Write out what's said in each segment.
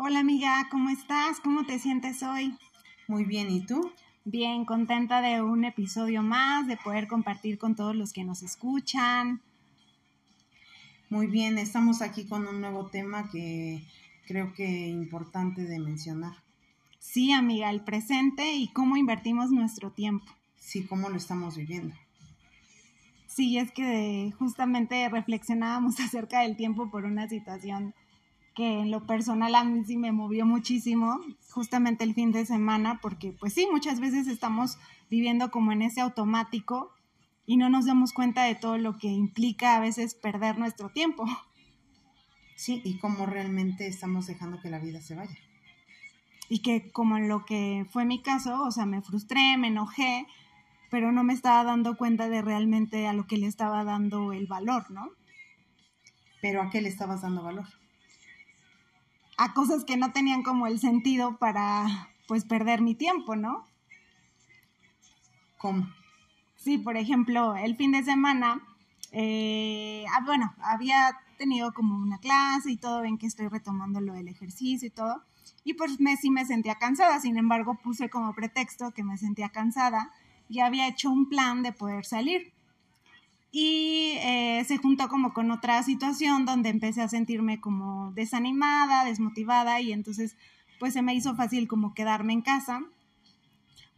Hola amiga, ¿cómo estás? ¿Cómo te sientes hoy? Muy bien, ¿y tú? Bien, contenta de un episodio más, de poder compartir con todos los que nos escuchan. Muy bien, estamos aquí con un nuevo tema que creo que es importante de mencionar. Sí, amiga, el presente y cómo invertimos nuestro tiempo. Sí, cómo lo estamos viviendo. Sí, es que justamente reflexionábamos acerca del tiempo por una situación que en lo personal a mí sí me movió muchísimo, justamente el fin de semana, porque pues sí, muchas veces estamos viviendo como en ese automático y no nos damos cuenta de todo lo que implica a veces perder nuestro tiempo. Sí, y cómo realmente estamos dejando que la vida se vaya. Y que como en lo que fue mi caso, o sea, me frustré, me enojé, pero no me estaba dando cuenta de realmente a lo que le estaba dando el valor, ¿no? Pero ¿a qué le estabas dando valor? A cosas que no tenían como el sentido para pues perder mi tiempo, ¿no? ¿Cómo? Sí, por ejemplo, el fin de semana, eh, ah, bueno, había tenido como una clase y todo, ven que estoy retomando lo del ejercicio y todo, y pues me, sí me sentía cansada, sin embargo puse como pretexto que me sentía cansada y había hecho un plan de poder salir y eh, se juntó como con otra situación donde empecé a sentirme como desanimada, desmotivada y entonces pues se me hizo fácil como quedarme en casa.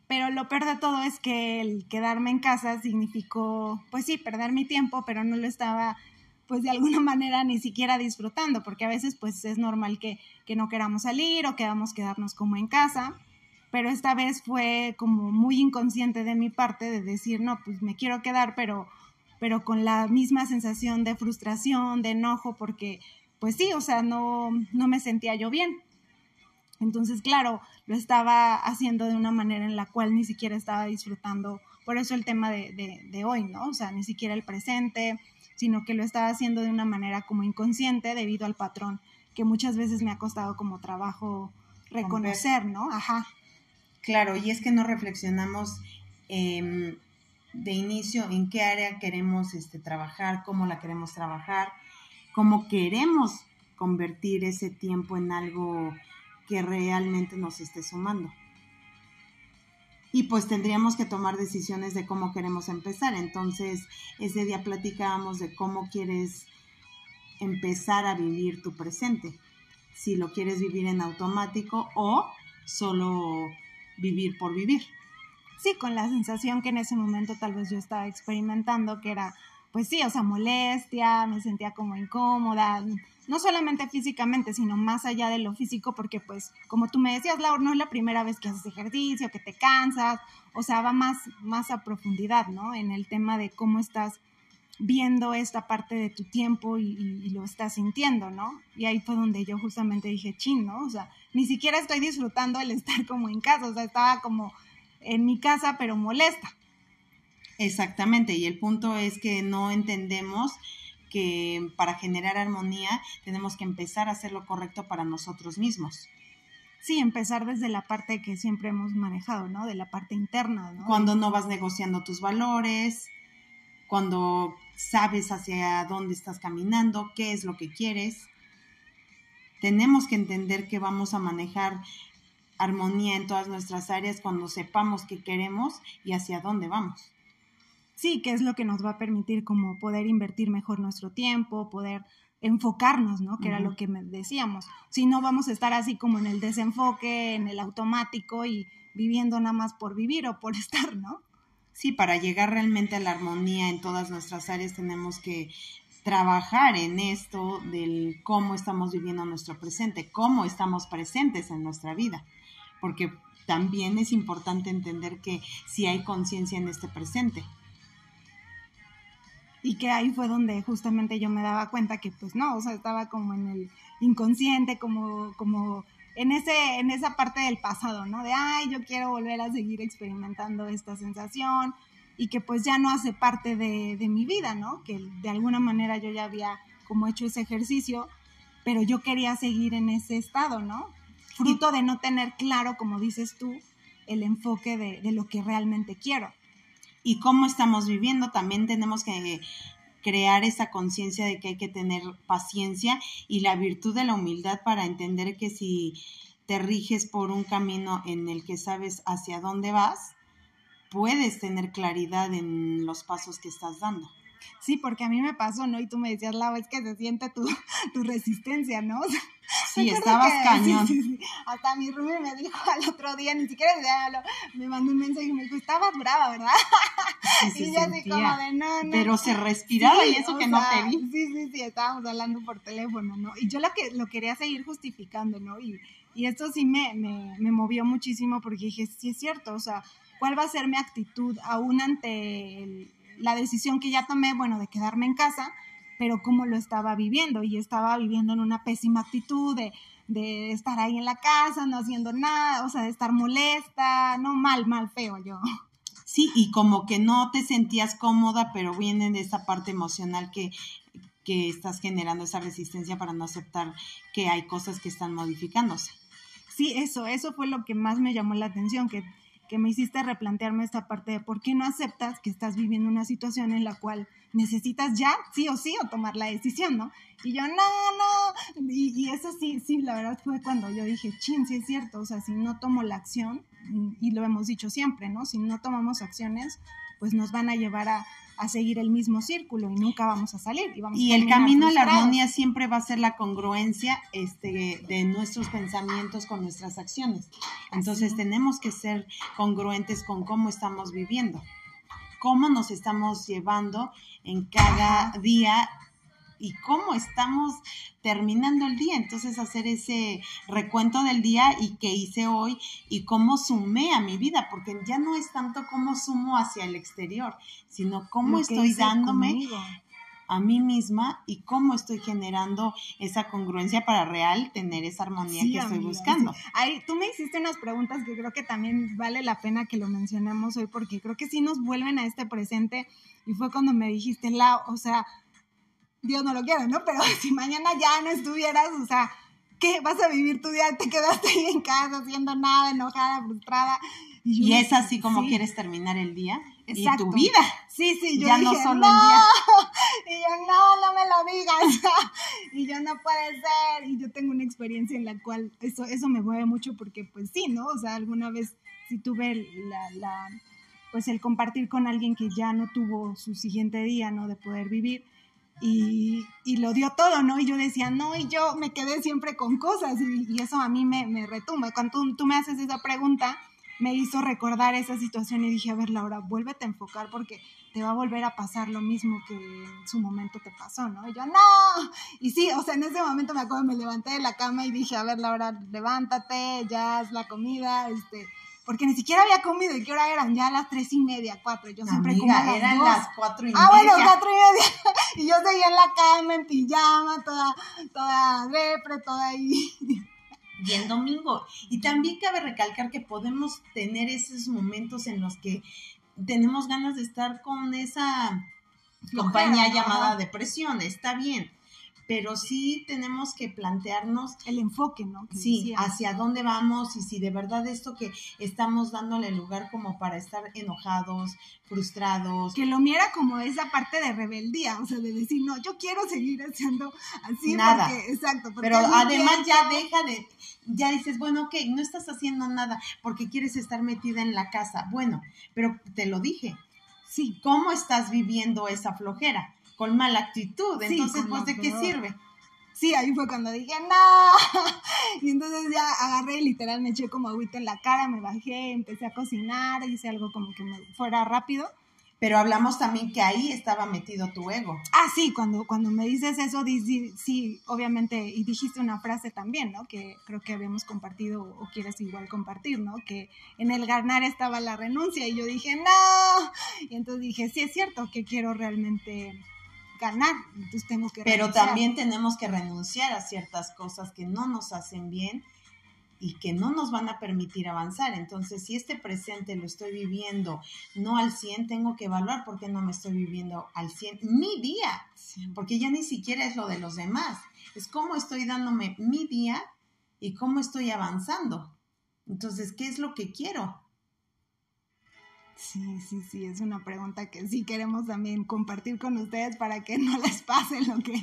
Pero lo peor de todo es que el quedarme en casa significó, pues sí, perder mi tiempo, pero no lo estaba pues de alguna manera ni siquiera disfrutando, porque a veces pues es normal que, que no queramos salir o queramos quedarnos como en casa, pero esta vez fue como muy inconsciente de mi parte de decir, no, pues me quiero quedar, pero pero con la misma sensación de frustración, de enojo, porque pues sí, o sea, no, no me sentía yo bien. Entonces, claro, lo estaba haciendo de una manera en la cual ni siquiera estaba disfrutando, por eso el tema de, de, hoy, ¿no? O sea, ni siquiera el presente, sino que lo estaba haciendo de una manera como inconsciente debido al patrón, que muchas veces me ha costado como trabajo reconocer, ¿no? Ajá. Claro, y es que no reflexionamos eh, de inicio en qué área queremos este, trabajar, cómo la queremos trabajar, cómo queremos convertir ese tiempo en algo que realmente nos esté sumando. Y pues tendríamos que tomar decisiones de cómo queremos empezar. Entonces, ese día platicábamos de cómo quieres empezar a vivir tu presente. Si lo quieres vivir en automático o solo vivir por vivir sí, con la sensación que en ese momento tal vez yo estaba experimentando, que era, pues sí, o sea, molestia, me sentía como incómoda, no solamente físicamente, sino más allá de lo físico, porque pues, como tú me decías, Laura, no es la primera vez que haces ejercicio, que te cansas, o sea, va más, más a profundidad, ¿no? En el tema de cómo estás viendo esta parte de tu tiempo y, y, lo estás sintiendo, ¿no? Y ahí fue donde yo justamente dije, chin, ¿no? O sea, ni siquiera estoy disfrutando el estar como en casa, o sea, estaba como en mi casa, pero molesta. Exactamente, y el punto es que no entendemos que para generar armonía tenemos que empezar a hacer lo correcto para nosotros mismos. Sí, empezar desde la parte que siempre hemos manejado, ¿no? De la parte interna, ¿no? Cuando no vas negociando tus valores, cuando sabes hacia dónde estás caminando, qué es lo que quieres. Tenemos que entender que vamos a manejar armonía en todas nuestras áreas cuando sepamos qué queremos y hacia dónde vamos. Sí, que es lo que nos va a permitir como poder invertir mejor nuestro tiempo, poder enfocarnos, ¿no? Que era lo que decíamos. Si no vamos a estar así como en el desenfoque, en el automático y viviendo nada más por vivir o por estar, ¿no? Sí, para llegar realmente a la armonía en todas nuestras áreas tenemos que trabajar en esto del cómo estamos viviendo nuestro presente, cómo estamos presentes en nuestra vida porque también es importante entender que si hay conciencia en este presente. Y que ahí fue donde justamente yo me daba cuenta que pues no, o sea, estaba como en el inconsciente, como, como en, ese, en esa parte del pasado, ¿no? De, ay, yo quiero volver a seguir experimentando esta sensación y que pues ya no hace parte de, de mi vida, ¿no? Que de alguna manera yo ya había como hecho ese ejercicio, pero yo quería seguir en ese estado, ¿no? Fruto de no tener claro, como dices tú, el enfoque de, lo que realmente quiero. Y cómo estamos viviendo, también tenemos que crear esa conciencia de que hay que tener paciencia y la virtud de la humildad para entender que si te riges por un camino en el que sabes hacia dónde vas, puedes tener claridad en los pasos que estás dando. Sí, porque a mí me pasó, ¿no? Y tú me decías, Lau, es que se siente tu, tu resistencia, ¿no? sí, estabas cañón. Hasta mi Rumi me dijo al otro día, ni siquiera me mandó un mensaje y me dijo, estabas brava, ¿verdad? y yo así como de, no, no. Pero se respiraba y eso que no te vi. Sí, sí, sí, estábamos hablando por teléfono, ¿no? Y yo lo, que, lo quería seguir justificando, ¿no? Y, y esto sí me, me, me movió muchísimo porque dije, sí es cierto, o sea, ¿cuál va a ser mi actitud aún ante el la decisión que ya tomé, bueno, de quedarme en casa, pero cómo lo estaba viviendo. Y estaba viviendo en una pésima actitud de, de estar ahí en la casa, no haciendo nada, o sea, de estar molesta, no, mal, mal, feo yo. Sí, y como que no te sentías cómoda, pero viene de esa parte emocional que, que estás generando esa resistencia para no aceptar que hay cosas que están modificándose. Sí, eso, eso fue lo que más me llamó la atención, que que me hiciste replantearme esta parte de por qué no aceptas que estás viviendo una situación en la cual necesitas ya, sí o sí, o tomar la decisión, ¿no? Y yo, no, no, y, eso sí, sí, la verdad fue cuando yo dije, chin, sí es cierto, o sea, si no tomo la acción, y lo hemos dicho siempre, ¿no? Si no tomamos acciones, pues nos van a llevar a, a seguir el mismo círculo y nunca vamos a salir. Y, el camino a la armonía siempre va a ser la congruencia este, de nuestros pensamientos con nuestras acciones. Entonces tenemos que ser congruentes con cómo estamos viviendo, cómo nos estamos llevando en cada día y cómo estamos terminando el día. Entonces hacer ese recuento del día y qué hice hoy y cómo sumé a mi vida, porque ya no es tanto cómo sumo hacia el exterior, sino cómo estoy dándome a mí misma y cómo estoy generando esa congruencia para real tener esa armonía que estoy buscando. Ahí, tú me hiciste unas preguntas que creo que también vale la pena que lo mencionemos hoy porque creo que sí nos vuelven a este presente y fue cuando me dijiste, la, o sea, Dios no lo quiera, ¿no? Pero si mañana ya no estuvieras, o sea, ¿qué? ¿Vas a vivir tu día? Te quedaste ahí en casa haciendo nada, enojada, frustrada. Y, es así como quieres terminar el día y tu vida. Sí, sí, yo ya no solo el día. Y yo, no, no me lo digas. y yo, no puede ser. Y yo tengo una experiencia en la cual eso, eso me mueve mucho porque, pues sí, ¿no? O sea, alguna vez si tuve la, la, pues el compartir con alguien que ya no tuvo su siguiente día, ¿no? De poder vivir y, y, lo dio todo, ¿no? Y yo decía, no, y yo me quedé siempre con cosas y, eso a mí me, me retumba. Cuando tú, tú, me haces esa pregunta, me hizo recordar esa situación y dije, a ver, Laura, vuélvete a enfocar porque te va a volver a pasar lo mismo que en su momento te pasó, ¿no? Y yo, no. Y sí, o sea, en ese momento me acuerdo, me levanté de la cama y dije, a ver, Laura, levántate, ya haz la comida, este porque ni siquiera había comido. ¿Y qué hora eran? Ya las tres y media, cuatro. Yo siempre Amiga, como eran las cuatro y media. Ah, bueno, cuatro y media. y yo seguía en la cama, en pijama, toda, toda depre, toda ahí. Y el domingo. Y también cabe recalcar que podemos tener esos momentos en los que tenemos ganas de estar con esa compañía llamada depresión. Está bien pero sí tenemos que plantearnos el enfoque, ¿no? sí, hacia dónde vamos y si de verdad esto que estamos dándole lugar como para estar enojados, frustrados. Que lo mira como esa parte de rebeldía, o sea, de decir, no, yo quiero seguir haciendo así. Nada. Porque, exacto. pero además ya deja de, ya dices, bueno, ok, no estás haciendo nada porque quieres estar metida en la casa. Bueno, pero te lo dije. Sí, ¿cómo estás viviendo esa flojera? Con mala actitud. Entonces, pues, ¿de qué sirve? Sí, ahí fue cuando dije, no. Y entonces ya agarré, literal, me eché como agüita en la cara, me bajé, empecé a cocinar, hice algo como que me fuera rápido. Pero hablamos también que ahí estaba metido tu ego. Ah, sí, cuando, cuando me dices eso, sí, obviamente, y dijiste una frase también, ¿no? Que creo que habíamos compartido o quieres igual compartir, ¿no? Que en el ganar estaba la renuncia y yo dije, no. Y entonces dije, sí, es cierto que quiero realmente ganar, entonces tengo que Pero también tenemos que renunciar a ciertas cosas que no nos hacen bien y que no nos van a permitir avanzar. Entonces, si este presente lo estoy viviendo no al 100, tengo que evaluar por qué no me estoy viviendo al 100 mi día, porque ya ni siquiera es lo de los demás, es cómo estoy dándome mi día y cómo estoy avanzando. Entonces, ¿qué es lo que quiero? Sí, sí, sí, es una pregunta que sí queremos también compartir con ustedes para que no les pase lo que,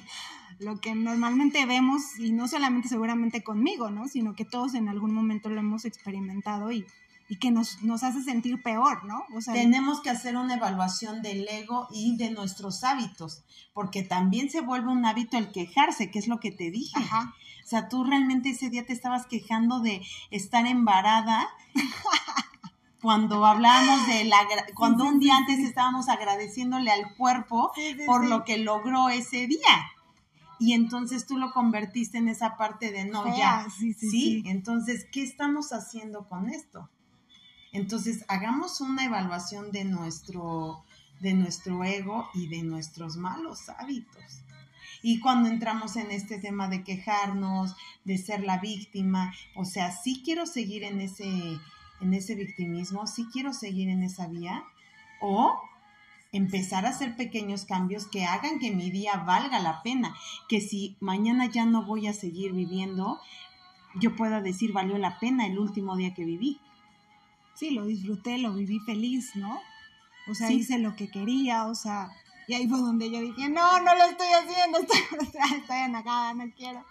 lo que normalmente vemos y no solamente seguramente conmigo, ¿no? Sino que todos en algún momento lo hemos experimentado y, y que nos, nos hace sentir peor, ¿no? O sea, Tenemos que hacer una evaluación del ego y de nuestros hábitos, porque también se vuelve un hábito el quejarse, que es lo que te dije. Ajá. O sea, tú realmente ese día te estabas quejando de estar embarada cuando hablábamos de la, cuando un día antes estábamos agradeciéndole al cuerpo por lo que logró ese día. Y entonces tú lo convertiste en esa parte de no, ya. Sí, sí, entonces, ¿qué estamos haciendo con esto? Entonces, hagamos una evaluación de nuestro, de nuestro ego y de nuestros malos hábitos. Y cuando entramos en este tema de quejarnos, de ser la víctima, o sea, sí quiero seguir en ese, en ese victimismo, si quiero seguir en esa vía o empezar a hacer pequeños cambios que hagan que mi día valga la pena, que si mañana ya no voy a seguir viviendo, yo pueda decir valió la pena el último día que viví. Sí, lo disfruté, lo viví feliz, ¿no? O sea, hice lo que quería, o sea, y ahí fue donde yo dije, no, no lo estoy haciendo, estoy, estoy enojada, no quiero.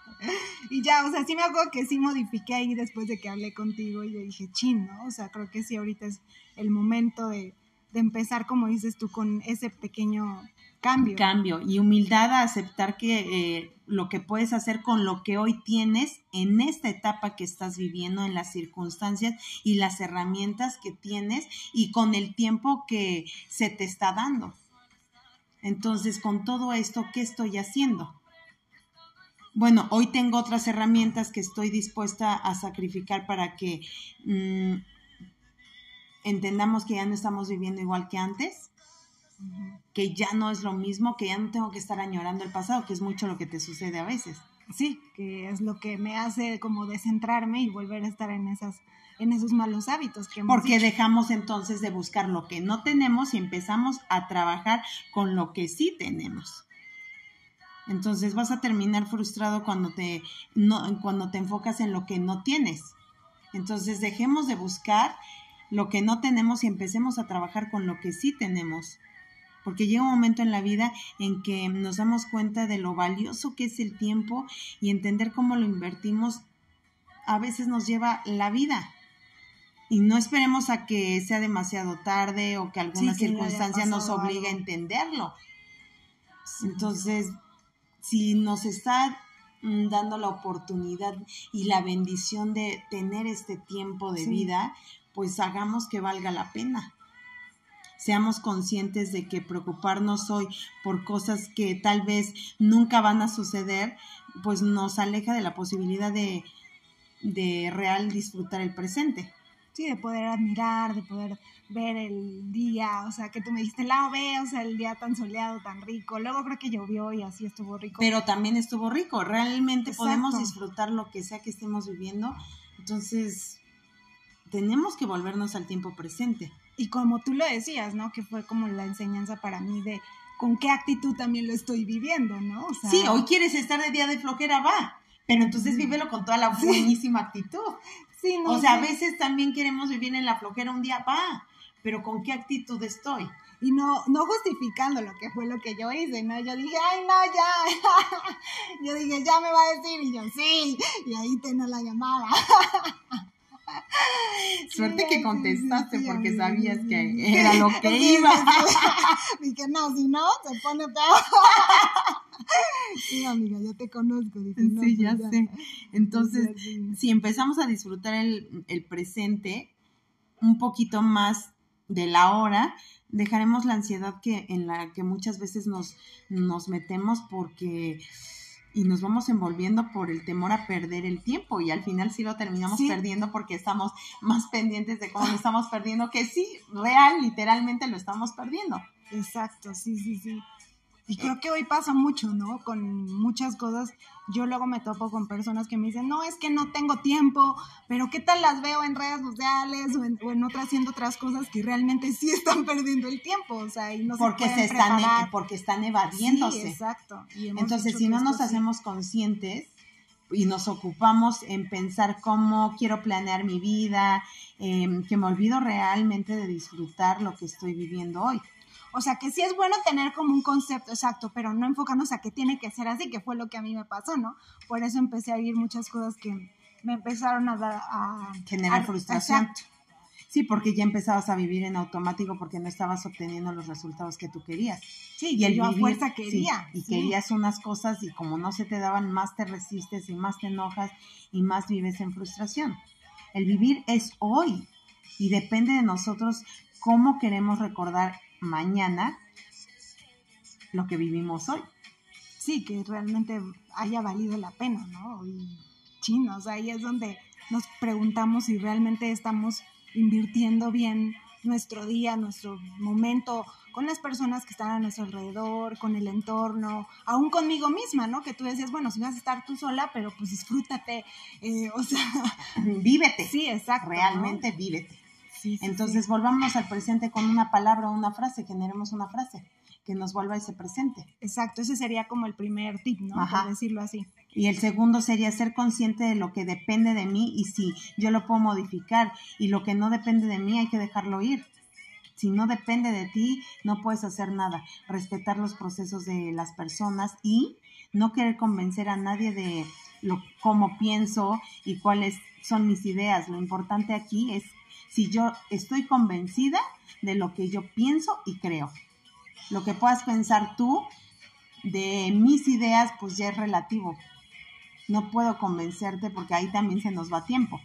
Y ya, o sea, sí me acuerdo que sí modifiqué ahí después de que hablé contigo y yo dije, chin, ¿no? O sea, creo que sí, ahorita es el momento de, de empezar, como dices tú, con ese pequeño cambio. Cambio y humildad a aceptar que eh, lo que puedes hacer con lo que hoy tienes en esta etapa que estás viviendo, en las circunstancias y las herramientas que tienes y con el tiempo que se te está dando. Entonces, con todo esto, ¿qué estoy haciendo? Bueno, hoy tengo otras herramientas que estoy dispuesta a sacrificar para que mm, entendamos que ya no estamos viviendo igual que antes, que ya no es lo mismo, que ya no tengo que estar añorando el pasado, que es mucho lo que te sucede a veces. Sí, que es lo que me hace como descentrarme y volver a estar en esas en esos malos hábitos que Porque dejamos entonces de buscar lo que no tenemos y empezamos a trabajar con lo que sí tenemos. Entonces vas a terminar frustrado cuando te, no, cuando te enfocas en lo que no tienes. Entonces dejemos de buscar lo que no tenemos y empecemos a trabajar con lo que sí tenemos. Porque llega un momento en la vida en que nos damos cuenta de lo valioso que es el tiempo y entender cómo lo invertimos a veces nos lleva la vida y no esperemos a que sea demasiado tarde o que alguna circunstancia nos obligue a entenderlo. Entonces, si nos está mm, dando la oportunidad y la bendición de tener este tiempo de vida, pues hagamos que valga la pena. Seamos conscientes de que preocuparnos hoy por cosas que tal vez nunca van a suceder, pues nos aleja de la posibilidad de, de real disfrutar el presente sí, de poder admirar, de poder ver el día, o sea, que tú me dijiste la B, o sea, el día tan soleado, tan rico. Luego creo que llovió y así estuvo rico. Pero también estuvo rico, realmente podemos disfrutar lo que sea que estemos viviendo. Entonces, tenemos que volvernos al tiempo presente. Y como tú lo decías, ¿no? Que fue como la enseñanza para mí de con qué actitud también lo estoy viviendo, ¿no? sí, hoy quieres estar de día de flojera, va. Pero entonces vívelo con toda la buenísima actitud o sea, a veces también queremos vivir en la flojera un día, va, pero ¿con qué actitud estoy? Y no, no justificando lo que fue lo que yo hice, ¿no? Yo dije, ay, no, ya. yo dije, ya me va a decir, y yo, sí. Y ahí tengo la llamada. Suerte que contestaste porque sabías que era lo que iba. Dije, no, si no, se pone peor. Sí, amiga, ya te conozco. sí, pues ya, sé. Entonces, si empezamos a disfrutar el, el presente un poquito más de la hora, dejaremos la ansiedad que en la que muchas veces nos, nos metemos porque y nos vamos envolviendo por el temor a perder el tiempo y al final sí lo terminamos perdiendo porque estamos más pendientes de cómo lo estamos perdiendo, que sí, real, literalmente lo estamos perdiendo. Exacto, sí, sí, sí. Y creo que hoy pasa mucho, ¿no? Con muchas cosas. Yo luego me topo con personas que me dicen, no, es que no tengo tiempo, pero ¿qué tal las veo en redes sociales o en, o en otras haciendo otras cosas que realmente sí están perdiendo el tiempo? O sea, y no porque se, están e, porque están evadiéndose. exacto. Entonces, si no nos hacemos conscientes, y nos ocupamos en pensar cómo quiero planear mi vida, em, que me olvido realmente de disfrutar lo que estoy viviendo hoy. O sea, que sí es bueno tener como un concepto exacto, pero no enfocarnos a que tiene que ser así, que fue lo que a mí me pasó, ¿no? Por eso empecé a vivir muchas cosas que me empezaron a dar a generar frustración. Sí, porque ya empezabas a vivir en automático porque no estabas obteniendo los resultados que tú querías. Sí, y el yo a fuerza quería. y querías unas cosas y como no se te daban, más te resistes y más te enojas y más vives en frustración. El vivir es hoy y depende de nosotros cómo queremos recordar mañana lo que vivimos hoy. Sí, que realmente haya valido la pena, ¿no? Y chinos, ahí es donde nos preguntamos si realmente estamos invirtiendo bien nuestro día, nuestro momento con las personas que están a nuestro alrededor, con el entorno, aún conmigo misma, ¿no? Que tú decías, bueno, si vas a estar tú sola, pero pues disfrútate, eh, o sea, vívete. Sí, exacto. Realmente vívete. Entonces volvamos al presente con una palabra o una frase, generemos una frase que nos vuelva a ese presente. Exacto, ese sería como el primer tip, ¿no? Por decirlo así. Y el segundo sería ser consciente de lo que depende de mí y si yo lo puedo modificar y lo que no depende de mí hay que dejarlo ir. Si no depende de ti, no puedes hacer nada. Respetar los procesos de las personas y no querer convencer a nadie de lo cómo pienso y cuáles son mis ideas. Lo importante aquí es si yo estoy convencida de lo que yo pienso y creo. Lo que puedas pensar tú de mis ideas, pues ya es relativo. No puedo convencerte porque ahí también se nos va tiempo.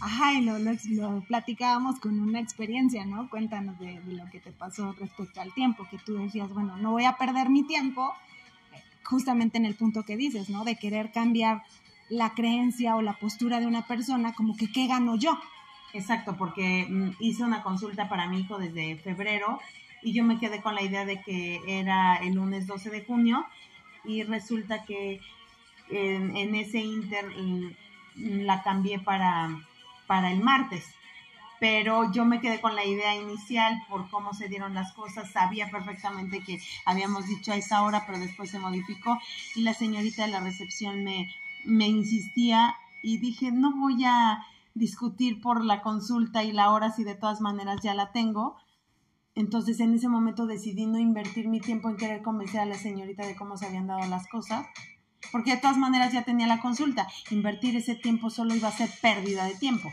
Ajá, y lo, lo, platicábamos con una experiencia, ¿no? Cuéntanos de, de, lo que te pasó respecto al tiempo, que tú decías, bueno, no voy a perder mi tiempo, justamente en el punto que dices, ¿no? De querer cambiar la creencia o la postura de una persona, como que, ¿qué gano yo? Exacto, porque mm, hice una consulta para mi hijo desde febrero y yo me quedé con la idea de que era el lunes 12 de junio y resulta que en, ese inter mm, la cambié para, para el martes. Pero yo me quedé con la idea inicial por cómo se dieron las cosas. Sabía perfectamente que habíamos dicho a esa hora, pero después se modificó. Y la señorita de la recepción me, me insistía y dije, no voy a discutir por la consulta y la hora si de todas maneras ya la tengo. Entonces en ese momento decidí no invertir mi tiempo en querer convencer a la señorita de cómo se habían dado las cosas, porque de todas maneras ya tenía la consulta. Invertir ese tiempo solo iba a ser pérdida de tiempo.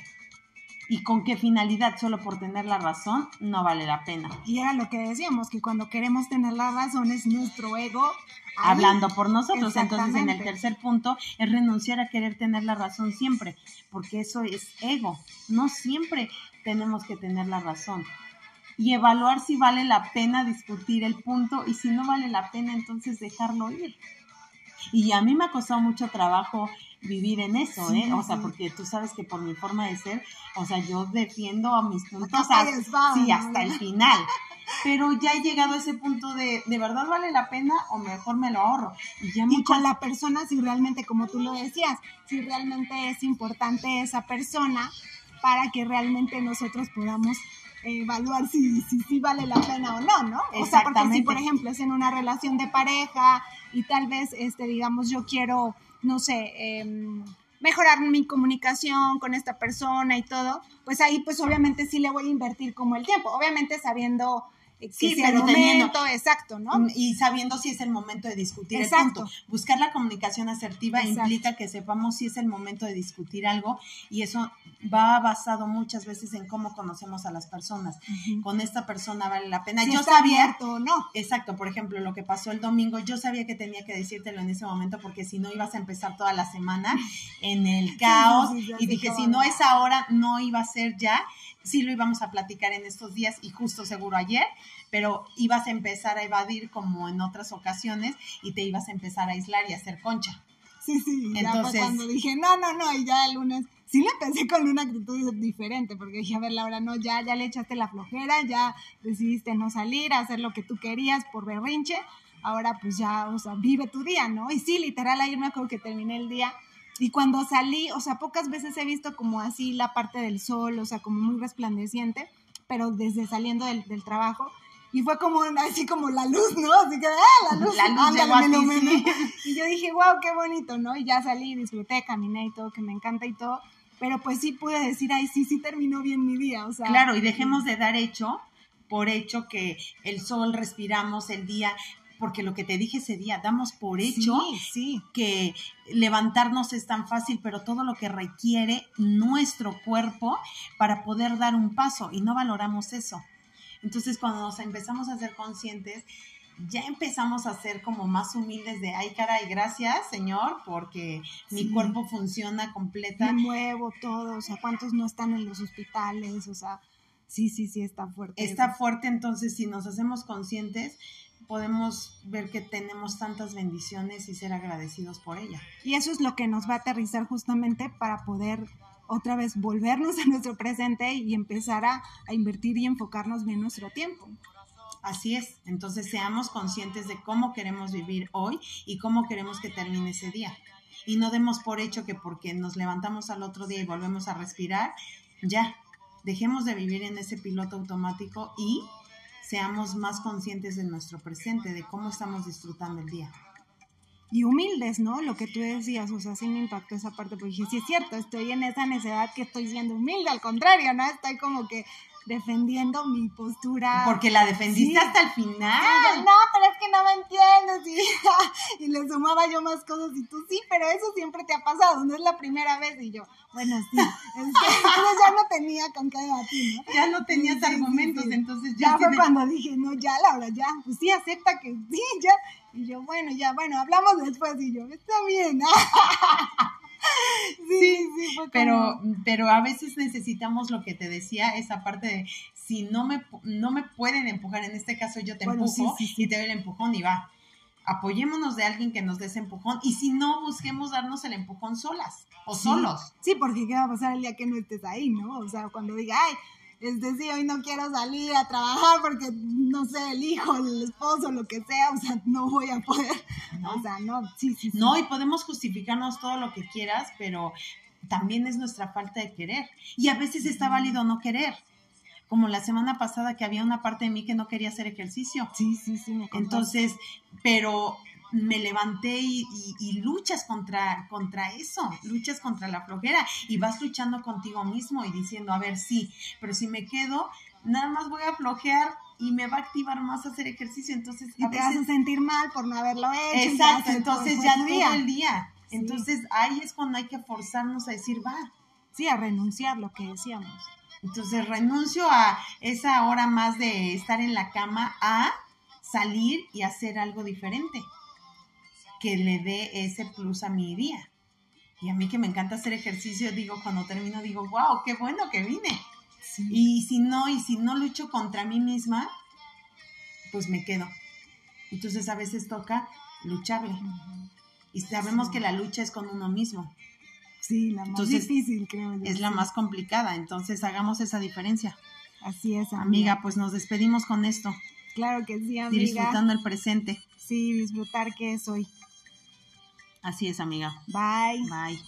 ¿Y con qué finalidad? Solo por tener la razón, no vale la pena. Y era lo que decíamos, que cuando queremos tener la razón es nuestro ego hablando por nosotros. Entonces, en el tercer punto es renunciar a querer tener la razón siempre, porque eso es ego. No siempre tenemos que tener la razón. Y evaluar si vale la pena discutir el punto y si no vale la pena, entonces dejarlo ir. Y a mí me ha costado mucho trabajo vivir en eso, ¿eh? O sea, porque tú sabes que por mi forma de ser, o sea, yo defiendo a mis puntos hasta, sí, hasta el final. Pero ya he llegado a ese punto de, ¿de verdad vale la pena o mejor me lo ahorro? Y, ya y con la persona, si realmente, como tú lo decías, si realmente es importante esa persona para que realmente nosotros podamos evaluar si, si, si, vale la pena o no, ¿no? O sea, porque si, por ejemplo, es en una relación de pareja y tal vez, este, digamos, yo quiero no sé, em, mejorar mi comunicación con esta persona y todo, pues ahí pues obviamente sí le voy a invertir como el tiempo, obviamente sabiendo sí, el momento, exacto, ¿no? Mm, y sabiendo si es el momento de discutir el punto. Buscar la comunicación asertiva implica que sepamos si es el momento de discutir algo y eso va basado muchas veces en cómo conocemos a las personas. Con esta persona vale la pena. yo sabía, no. Exacto, por ejemplo, lo que pasó el domingo, yo sabía que tenía que decírtelo en ese momento porque si no ibas a empezar toda la semana en el caos y dije, si no es ahora, no iba a ser ya sí lo íbamos a platicar en estos días y justo seguro ayer, pero ibas a empezar a evadir como en otras ocasiones y te ibas a empezar a aislar y a hacer concha. Sí, sí, entonces cuando dije, no, no, no, y ya el lunes sí le pensé con una actitud diferente, porque dije, a ver, Laura, no, ya, ya le echaste la flojera, ya decidiste no salir, hacer lo que tú querías por berrinche, ahora pues ya, o sea, vive tu día, ¿no? Y sí, literal, ayer me acuerdo que terminé el día y cuando salí, o sea, pocas veces he visto como así la parte del sol, o sea, como muy resplandeciente, pero desde saliendo del, trabajo. Y fue como así como la luz, ¿no? Así que, ¡ah, la luz! La luz ándale, a me lo ti, sí. Y yo dije, wow, qué bonito, ¿no? Y ya salí, disfruté, caminé y todo, que me encanta y todo. Pero pues sí pude decir, ay, sí, sí terminó bien mi día, o sea. Claro, y dejemos de dar hecho por hecho que el sol respiramos el día, porque lo que te dije ese día, damos por hecho Sí, sí. que levantarnos es tan fácil, pero todo lo que requiere nuestro cuerpo para poder dar un paso y no valoramos eso. Entonces, cuando nos empezamos a ser conscientes, ya empezamos a ser como más humildes de, ay, caray, gracias, Señor, porque mi cuerpo funciona completa. Me muevo todo, o sea, cuántos no están en los hospitales, o sea, sí, sí, sí, está fuerte. Está fuerte, entonces, si nos hacemos conscientes, podemos ver que tenemos tantas bendiciones y ser agradecidos por ella. Y eso es lo que nos va a aterrizar justamente para poder otra vez volvernos a nuestro presente y empezar a, invertir y enfocarnos bien nuestro tiempo. Así es, entonces seamos conscientes de cómo queremos vivir hoy y cómo queremos que termine ese día. Y no demos por hecho que porque nos levantamos al otro día y volvemos a respirar, ya, dejemos de vivir en ese piloto automático y seamos más conscientes de nuestro presente, de cómo estamos disfrutando el día. Y humildes, ¿no? Lo que tú decías, o sea, sí me impactó esa parte, porque dije, sí es cierto, estoy en esa necedad que estoy siendo humilde, al contrario, ¿no? Estoy como que defendiendo mi postura. Porque la defendiste Sí. hasta el final. no, pero es que no me entiendes. Y, y le sumaba yo más cosas y tú sí, pero eso siempre te ha pasado, no es la primera vez. Y yo, bueno, sí. Es que entonces ya no tenía con qué debatir, ¿no? Ya no tenías Sí, argumentos, entonces Ya ya, fue cuando dije, no, ya, Laura, ya, pues sí, acepta que sí, ya. Y yo, bueno, ya, bueno, hablamos después. Y yo, está bien. sí, sí, fue como- pero, pero a veces necesitamos lo que te decía, esa parte de si no me, no me pueden empujar, en este caso yo te Bueno, empujo sí, sí, sí. y te doy el empujón y va. Apoyémonos de alguien que nos dé ese empujón y si no, busquemos darnos el empujón solas o solos. Sí, porque ¿qué va a pasar el día que no estés ahí, no? O sea, cuando diga, ay, este sí, hoy no quiero salir a trabajar porque, no sé, el hijo, el esposo, lo que sea, o sea, no voy a poder. ¿no? O sea, no, sí, sí, sí. No, y podemos justificarnos todo lo que quieras, pero también es nuestra falta de querer. Y a veces está válido no querer. Como la semana pasada que había una parte de mí que no quería hacer ejercicio. Sí, sí, sí, me. Entonces, pero me levanté y, y- y luchas contra, contra eso, luchas contra la flojera y vas luchando contigo mismo y diciendo, a ver, sí, pero si me quedo, nada más voy a flojear y me va a activar más hacer ejercicio. Entonces, y te vas a veces- sentir mal por no haberlo hecho. Exacto, entonces fue ya tu todo el día. Sí. Entonces ahí es cuando hay que forzarnos a decir, va. Sí, a renunciar, lo que decíamos. Entonces renuncio a esa hora más de estar en la cama a salir y hacer algo diferente que le dé ese plus a mi día. Y a mí que me encanta hacer ejercicio, digo, cuando termino, digo, wow, qué bueno que vine. Sí. Y si no, y si no lucho contra mí misma, pues me quedo. Entonces a veces toca lucharle. Y sabemos Sí. que la lucha es con uno mismo. Sí, la más Entonces, difícil, creo yo. Es la más complicada, entonces hagamos esa diferencia. Así es, amiga. Amiga, pues nos despedimos con esto, Claro que sí, amiga. disfrutando el presente. Sí, disfrutar que es hoy. Así es, amiga. Bye. Bye.